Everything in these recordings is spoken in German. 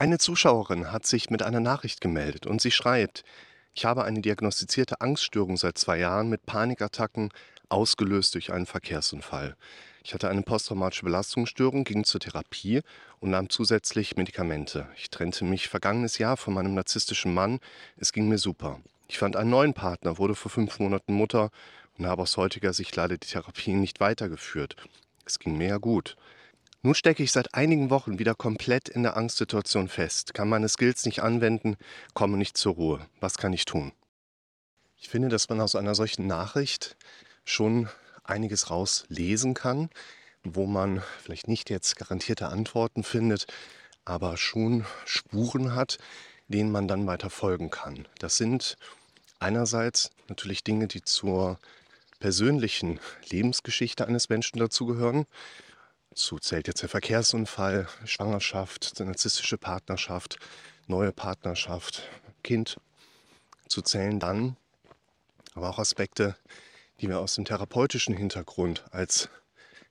Eine Zuschauerin hat sich mit einer Nachricht gemeldet und sie schreibt, ich habe eine diagnostizierte Angststörung seit zwei Jahren mit Panikattacken, ausgelöst durch einen Verkehrsunfall. Ich hatte eine posttraumatische Belastungsstörung, ging zur Therapie und nahm zusätzlich Medikamente. Ich trennte mich vergangenes Jahr von meinem narzisstischen Mann. Es ging mir super. Ich fand einen neuen Partner, wurde vor fünf Monaten Mutter und habe aus heutiger Sicht leider die Therapie nicht weitergeführt. Es ging mir ja gut. Nun stecke ich seit einigen Wochen wieder komplett in der Angstsituation fest, kann meine Skills nicht anwenden, komme nicht zur Ruhe. Was kann ich tun? Ich finde, dass man aus einer solchen Nachricht schon einiges rauslesen kann, wo man vielleicht nicht jetzt garantierte Antworten findet, aber schon Spuren hat, denen man dann weiter folgen kann. Das sind einerseits natürlich Dinge, die zur persönlichen Lebensgeschichte eines Menschen dazugehören. Dazu zählt jetzt der Verkehrsunfall, Schwangerschaft, narzisstische Partnerschaft, neue Partnerschaft, Kind. Zu zählen dann aber auch Aspekte, die wir aus dem therapeutischen Hintergrund als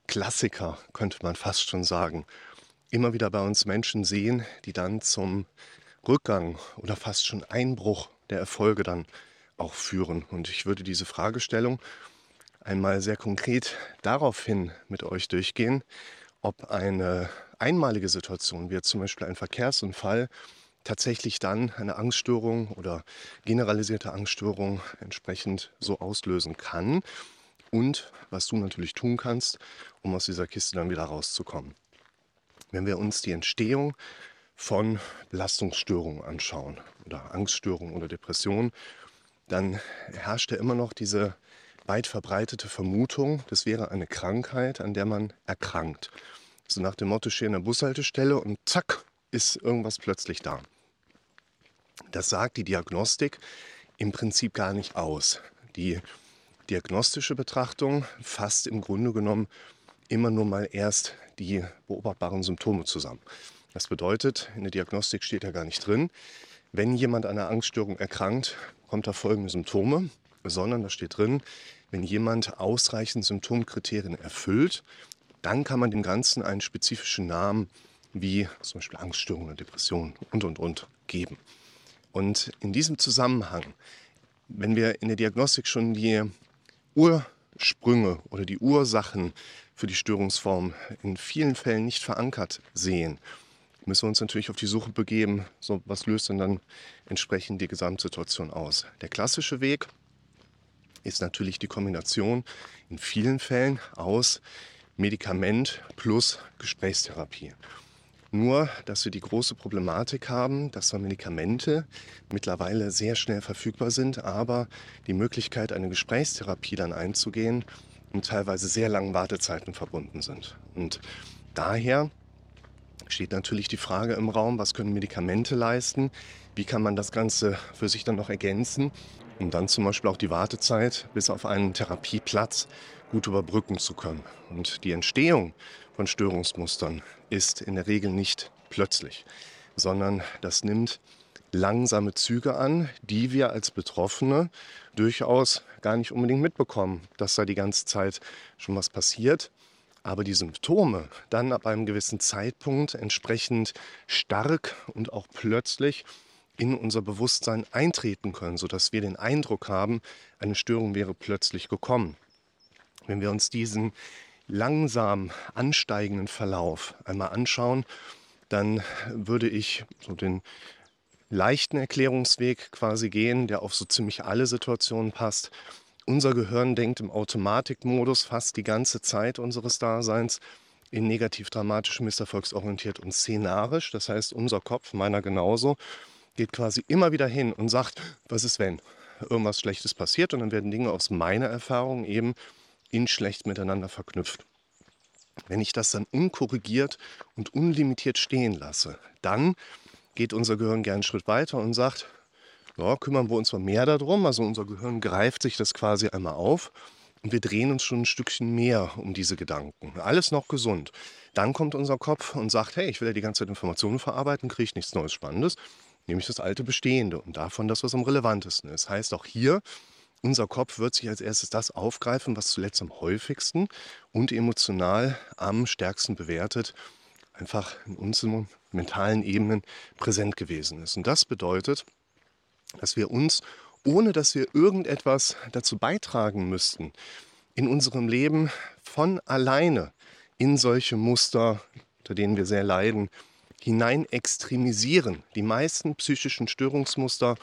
Klassiker, könnte man fast schon sagen, immer wieder bei uns Menschen sehen, die dann zum Rückgang oder fast schon Einbruch der Erfolge dann auch führen. Und ich würde diese Fragestellung einmal sehr konkret daraufhin mit euch durchgehen, ob eine einmalige Situation, wie zum Beispiel ein Verkehrsunfall, tatsächlich dann eine Angststörung oder generalisierte Angststörung entsprechend so auslösen kann und was du natürlich tun kannst, um aus dieser Kiste dann wieder rauszukommen. Wenn wir uns die Entstehung von Belastungsstörungen anschauen oder Angststörungen oder Depressionen, dann herrscht ja immer noch diese weit verbreitete Vermutung, das wäre eine Krankheit, an der man erkrankt. So nach dem Motto, stehe an der Bushaltestelle und zack, ist irgendwas plötzlich da. Das sagt die Diagnostik im Prinzip gar nicht aus. Die diagnostische Betrachtung fasst im Grunde genommen immer nur mal erst die beobachtbaren Symptome zusammen. Das bedeutet, in der Diagnostik steht ja gar nicht drin, wenn jemand an einer Angststörung erkrankt, kommt da folgende Symptome, sondern da steht drin, wenn jemand ausreichend Symptomkriterien erfüllt, dann kann man dem Ganzen einen spezifischen Namen wie zum Beispiel Angststörung oder Depression und und und geben. Und in diesem Zusammenhang, wenn wir in der Diagnostik schon die Ursprünge oder die Ursachen für die Störungsform in vielen Fällen nicht verankert sehen, müssen wir uns natürlich auf die Suche begeben, so was löst denn dann entsprechend die Gesamtsituation aus. Der klassische Weg ist natürlich die Kombination in vielen Fällen aus Medikament plus Gesprächstherapie. Nur, dass wir die große Problematik haben, dass zwar Medikamente mittlerweile sehr schnell verfügbar sind, aber die Möglichkeit, eine Gesprächstherapie dann einzugehen, mit teilweise sehr langen Wartezeiten verbunden sind. Und daher steht natürlich die Frage im Raum, was können Medikamente leisten, wie kann man das Ganze für sich dann noch ergänzen um dann zum Beispiel auch die Wartezeit bis auf einen Therapieplatz gut überbrücken zu können. Und die Entstehung von Störungsmustern ist in der Regel nicht plötzlich, sondern das nimmt langsame Züge an, die wir als Betroffene durchaus gar nicht unbedingt mitbekommen, dass da die ganze Zeit schon was passiert. Aber die Symptome dann ab einem gewissen Zeitpunkt entsprechend stark und auch plötzlich in unser Bewusstsein eintreten können, sodass wir den Eindruck haben, eine Störung wäre plötzlich gekommen. Wenn wir uns diesen langsam ansteigenden Verlauf einmal anschauen, dann würde ich so den leichten Erklärungsweg quasi gehen, der auf so ziemlich alle Situationen passt. Unser Gehirn denkt im Automatikmodus fast die ganze Zeit unseres Daseins in negativ dramatisch, misserfolgsorientiert und szenarisch. Das heißt, unser Kopf, meiner genauso, geht quasi immer wieder hin und sagt, was ist wenn irgendwas Schlechtes passiert und dann werden Dinge aus meiner Erfahrung eben in schlecht miteinander verknüpft. Wenn ich das dann unkorrigiert und unlimitiert stehen lasse, dann geht unser Gehirn gern einen Schritt weiter und sagt, ja, kümmern wir uns mal mehr darum. Also unser Gehirn greift sich das quasi einmal auf und wir drehen uns schon ein Stückchen mehr um diese Gedanken. Alles noch gesund. Dann kommt unser Kopf und sagt, hey, ich will ja die ganze Zeit Informationen verarbeiten, kriege ich nichts Neues Spannendes nämlich das alte Bestehende und davon das, was am relevantesten ist. Heißt auch hier, unser Kopf wird sich als erstes das aufgreifen, was zuletzt am häufigsten und emotional am stärksten bewertet, einfach in unseren mentalen Ebenen präsent gewesen ist. Und das bedeutet, dass wir uns, ohne dass wir irgendetwas dazu beitragen müssten, in unserem Leben von alleine in solche Muster, unter denen wir sehr leiden, hinein extremisieren. Die meisten psychischen Störungsmuster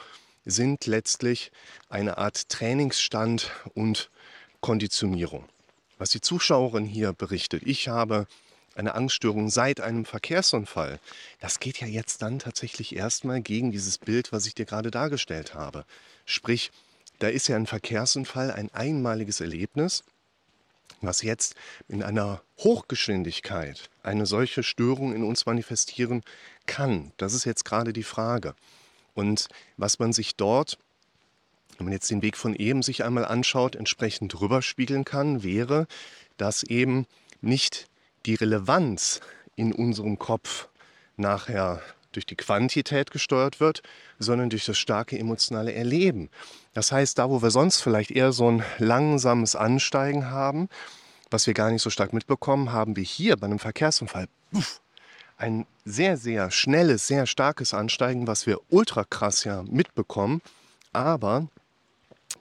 sind letztlich eine Art Trainingsstand und Konditionierung. Was die Zuschauerin hier berichtet, ich habe eine Angststörung seit einem Verkehrsunfall, das geht ja jetzt dann tatsächlich erstmal gegen dieses Bild, was ich dir gerade dargestellt habe. Sprich, da ist ja ein Verkehrsunfall ein einmaliges Erlebnis, was jetzt in einer Hochgeschwindigkeit eine solche Störung in uns manifestieren kann. Das ist jetzt gerade die Frage. Und was man sich dort, wenn man jetzt den Weg von eben sich einmal anschaut, entsprechend rüberspiegeln kann, wäre, dass eben nicht die Relevanz in unserem Kopf nachher durch die Quantität gesteuert wird, sondern durch das starke emotionale Erleben. Das heißt, da wo wir sonst vielleicht eher so ein langsames Ansteigen haben, was wir gar nicht so stark mitbekommen, haben wir hier bei einem Verkehrsunfall ein sehr, sehr schnelles, sehr starkes Ansteigen, was wir ultra krass ja mitbekommen, aber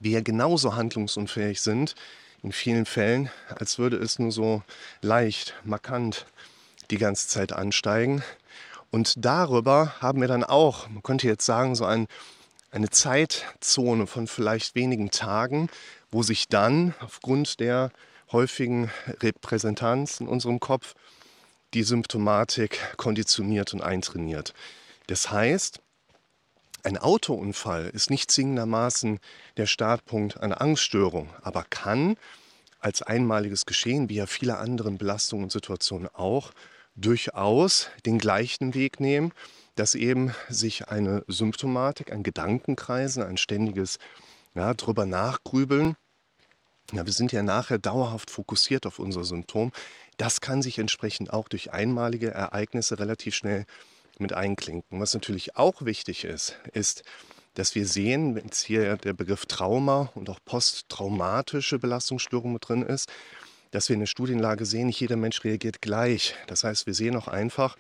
wir genauso handlungsunfähig sind in vielen Fällen, als würde es nur so leicht, markant die ganze Zeit ansteigen. Und darüber haben wir dann auch, man könnte jetzt sagen, so ein, eine Zeitzone von vielleicht wenigen Tagen, wo sich dann aufgrund der häufigen Repräsentanz in unserem Kopf die Symptomatik konditioniert und eintrainiert. Das heißt, ein Autounfall ist nicht zwingendermaßen der Startpunkt einer Angststörung, aber kann als einmaliges Geschehen, wie ja viele andere Belastungen und Situationen auch, durchaus den gleichen Weg nehmen, dass eben sich eine Symptomatik, ein Gedankenkreisen, ein ständiges ja, drüber nachgrübeln, ja, wir sind ja nachher dauerhaft fokussiert auf unser Symptom, das kann sich entsprechend auch durch einmalige Ereignisse relativ schnell mit einklinken. Was natürlich auch wichtig ist, ist, dass wir sehen, wenn jetzt hier der Begriff Trauma und auch posttraumatische Belastungsstörung mit drin ist, dass wir in der Studienlage sehen, nicht jeder Mensch reagiert gleich. Das heißt, wir sehen auch einfach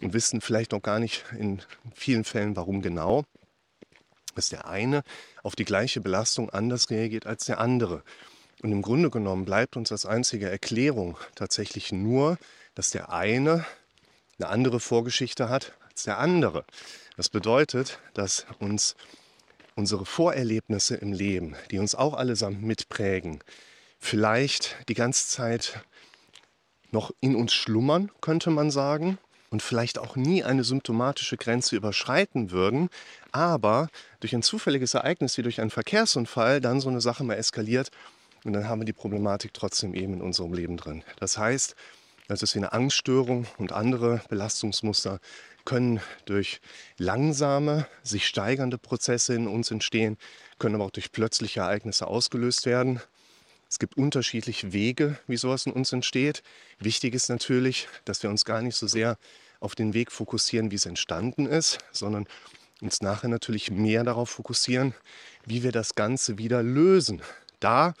und wissen vielleicht noch gar nicht in vielen Fällen, warum genau, dass der eine auf die gleiche Belastung anders reagiert als der andere. Und im Grunde genommen bleibt uns als einzige Erklärung tatsächlich nur, dass der eine eine andere Vorgeschichte hat als der andere. Das bedeutet, dass uns unsere Vorerlebnisse im Leben, die uns auch allesamt mitprägen, vielleicht die ganze Zeit noch in uns schlummern, könnte man sagen, und vielleicht auch nie eine symptomatische Grenze überschreiten würden, aber durch ein zufälliges Ereignis wie durch einen Verkehrsunfall dann so eine Sache mal eskaliert und dann haben wir die Problematik trotzdem eben in unserem Leben drin. Das heißt, das ist wie eine Angststörung und andere Belastungsmuster können durch langsame, sich steigernde Prozesse in uns entstehen, können aber auch durch plötzliche Ereignisse ausgelöst werden. Es gibt unterschiedliche Wege, wie sowas in uns entsteht. Wichtig ist natürlich, dass wir uns gar nicht so sehr auf den Weg fokussieren, wie es entstanden ist, sondern uns nachher natürlich mehr darauf fokussieren, wie wir das Ganze wieder lösen. Da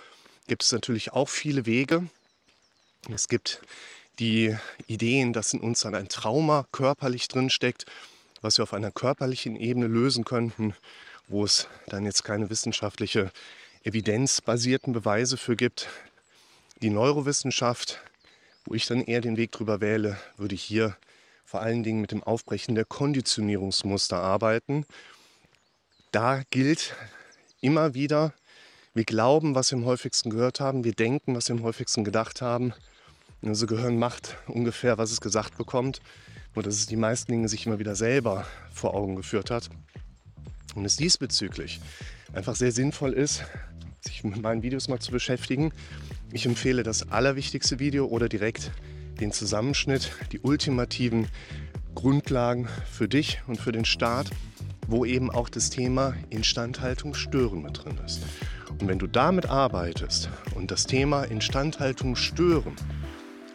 gibt es natürlich auch viele Wege. Es gibt die Ideen, dass in uns dann ein Trauma körperlich drinsteckt, was wir auf einer körperlichen Ebene lösen könnten, wo es dann jetzt keine wissenschaftliche evidenzbasierten Beweise für gibt. Die Neurowissenschaft, wo ich dann eher den Weg drüber wähle, würde hier vor allen Dingen mit dem Aufbrechen der Konditionierungsmuster arbeiten. Da gilt immer wieder, wir glauben, was wir am häufigsten gehört haben, wir denken, was wir am häufigsten gedacht haben unser Gehirn macht ungefähr, was es gesagt bekommt. Nur dass es die meisten Dinge sich immer wieder selber vor Augen geführt hat. Und es diesbezüglich einfach sehr sinnvoll ist, sich mit meinen Videos mal zu beschäftigen. Ich empfehle das allerwichtigste Video oder direkt den Zusammenschnitt, die ultimativen Grundlagen für dich und für den Start, wo eben auch das Thema Instandhaltung stören mit drin ist. Und wenn du damit arbeitest und das Thema Instandhaltung stören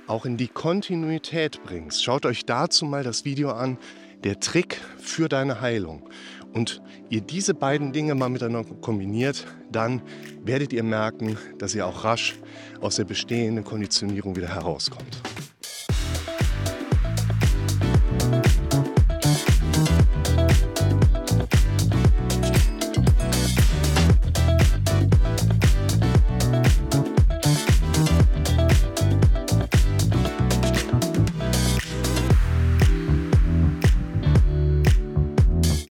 auch in die Kontinuität bringst. Schaut euch dazu mal das Video an, der Trick für deine Heilung. Und ihr diese beiden Dinge mal miteinander kombiniert, dann werdet ihr merken, dass ihr auch rasch aus der bestehenden Konditionierung wieder herauskommt.